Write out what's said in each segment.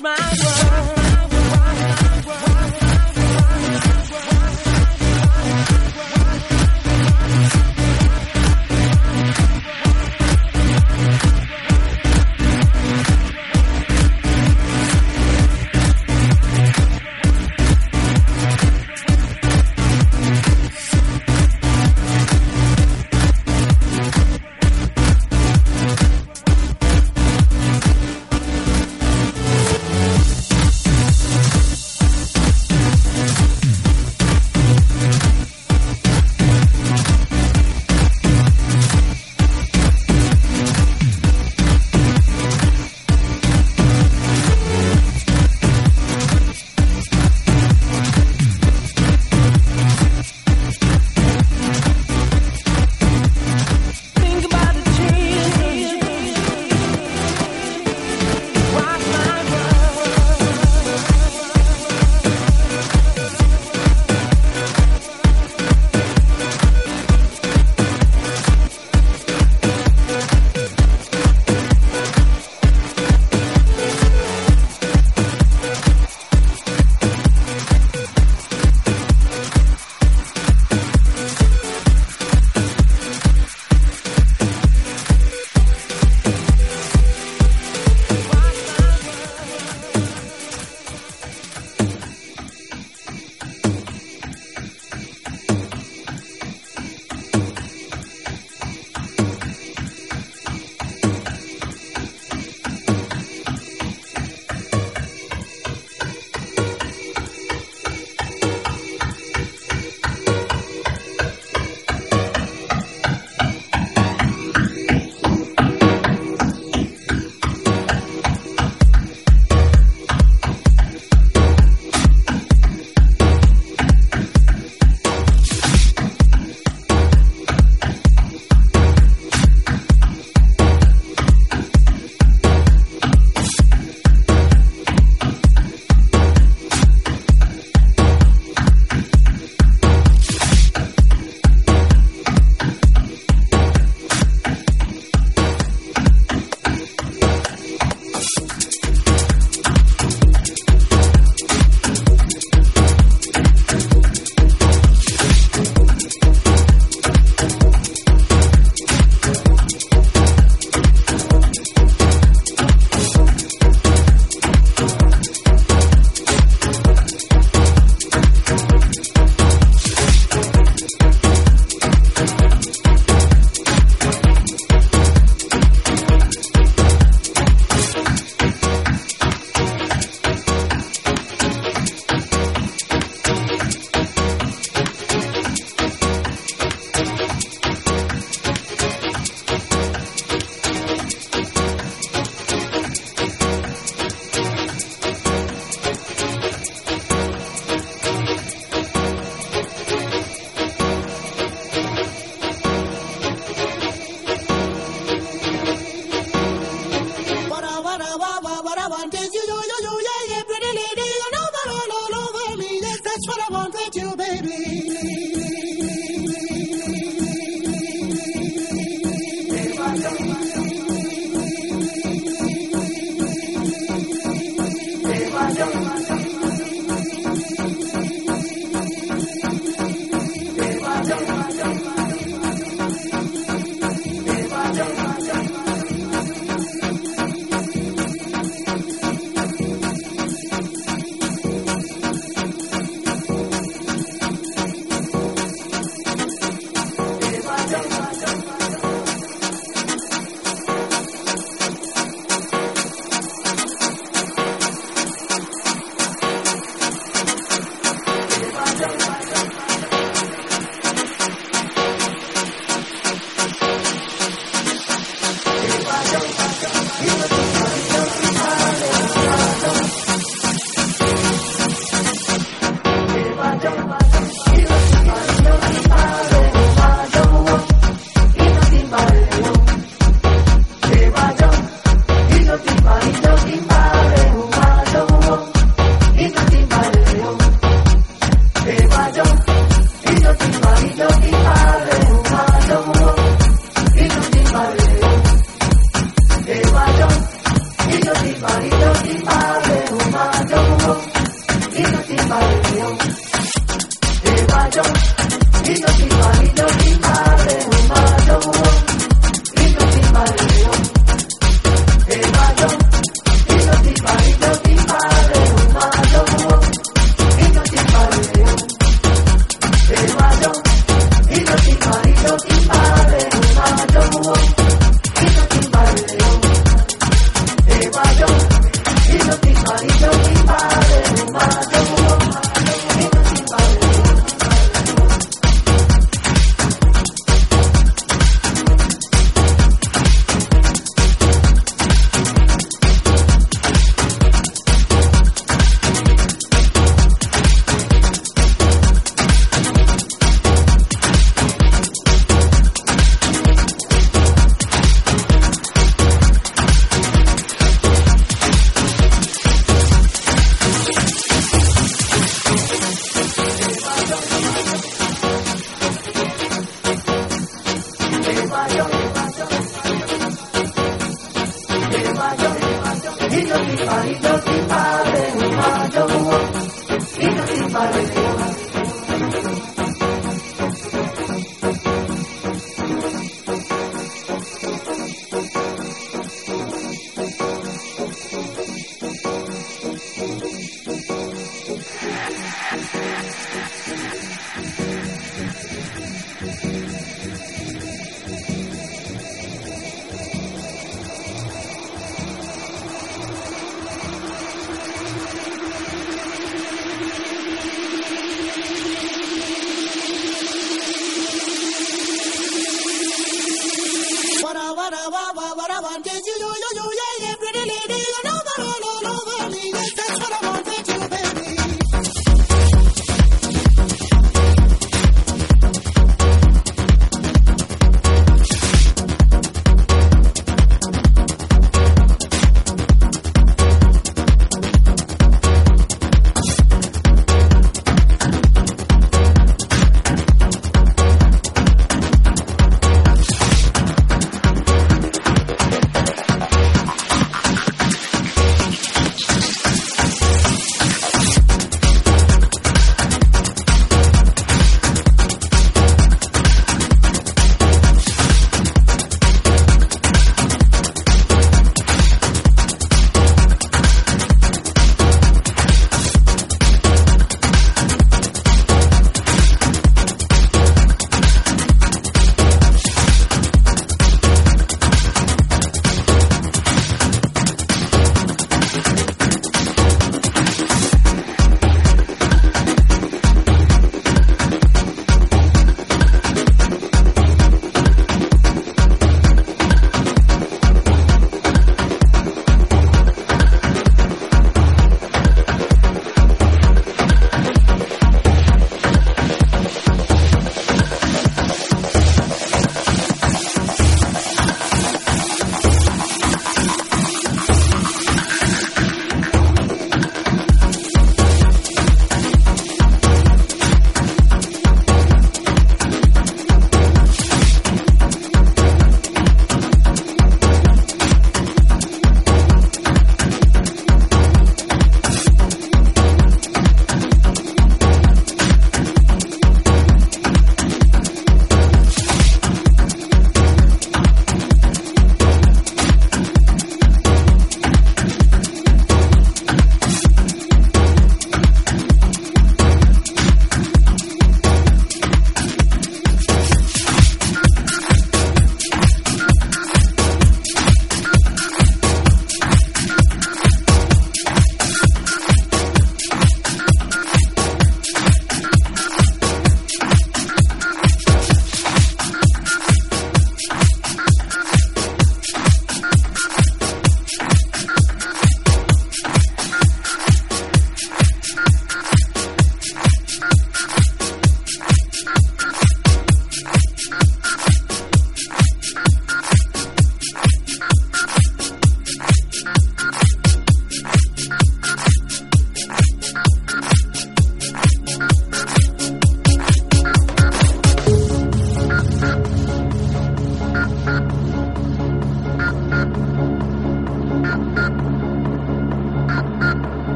my world.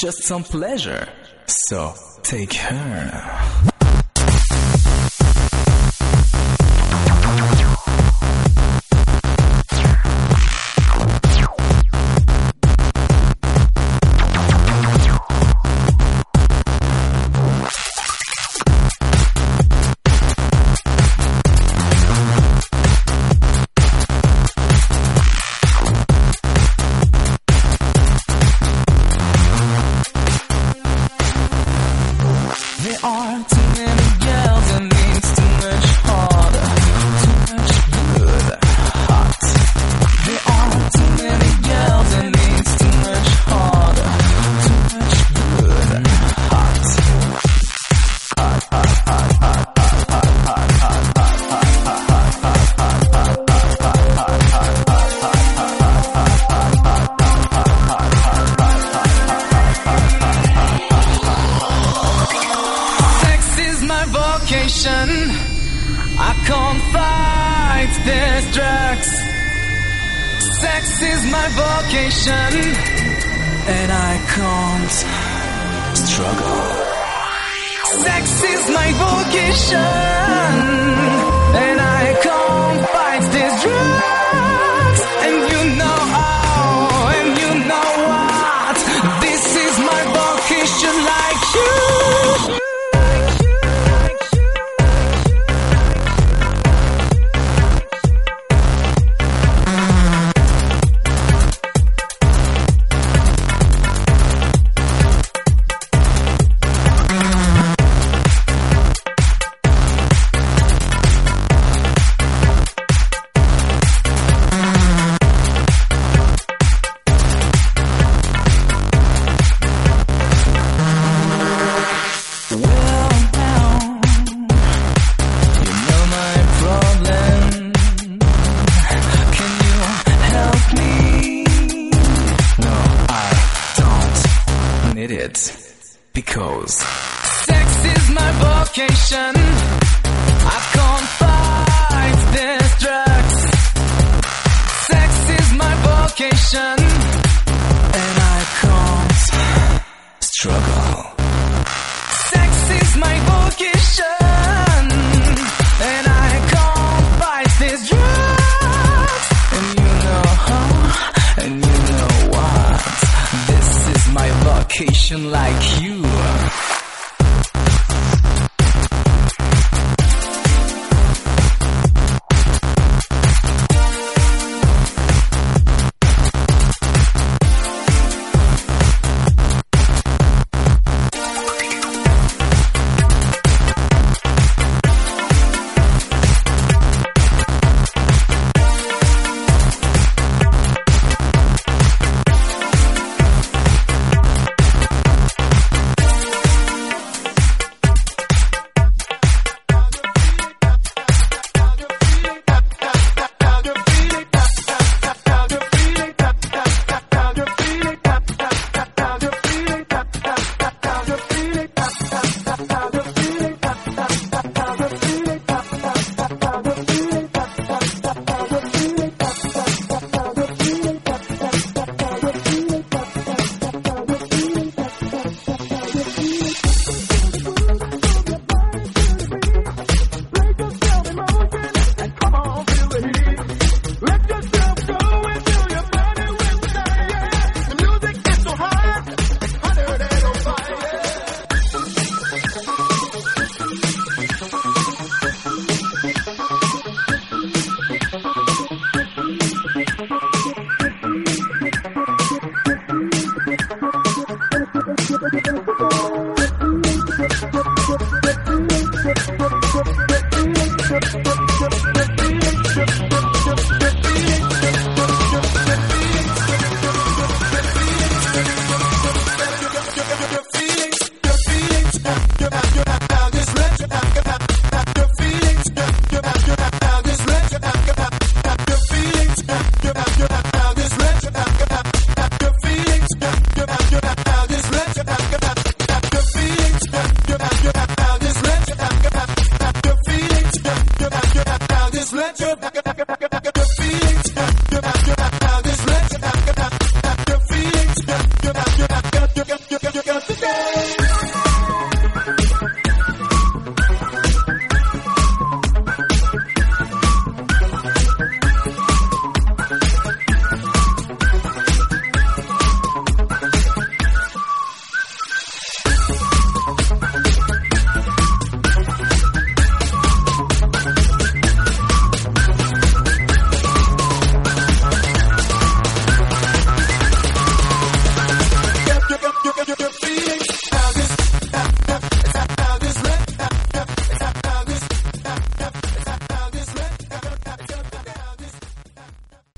Just some pleasure. So take her.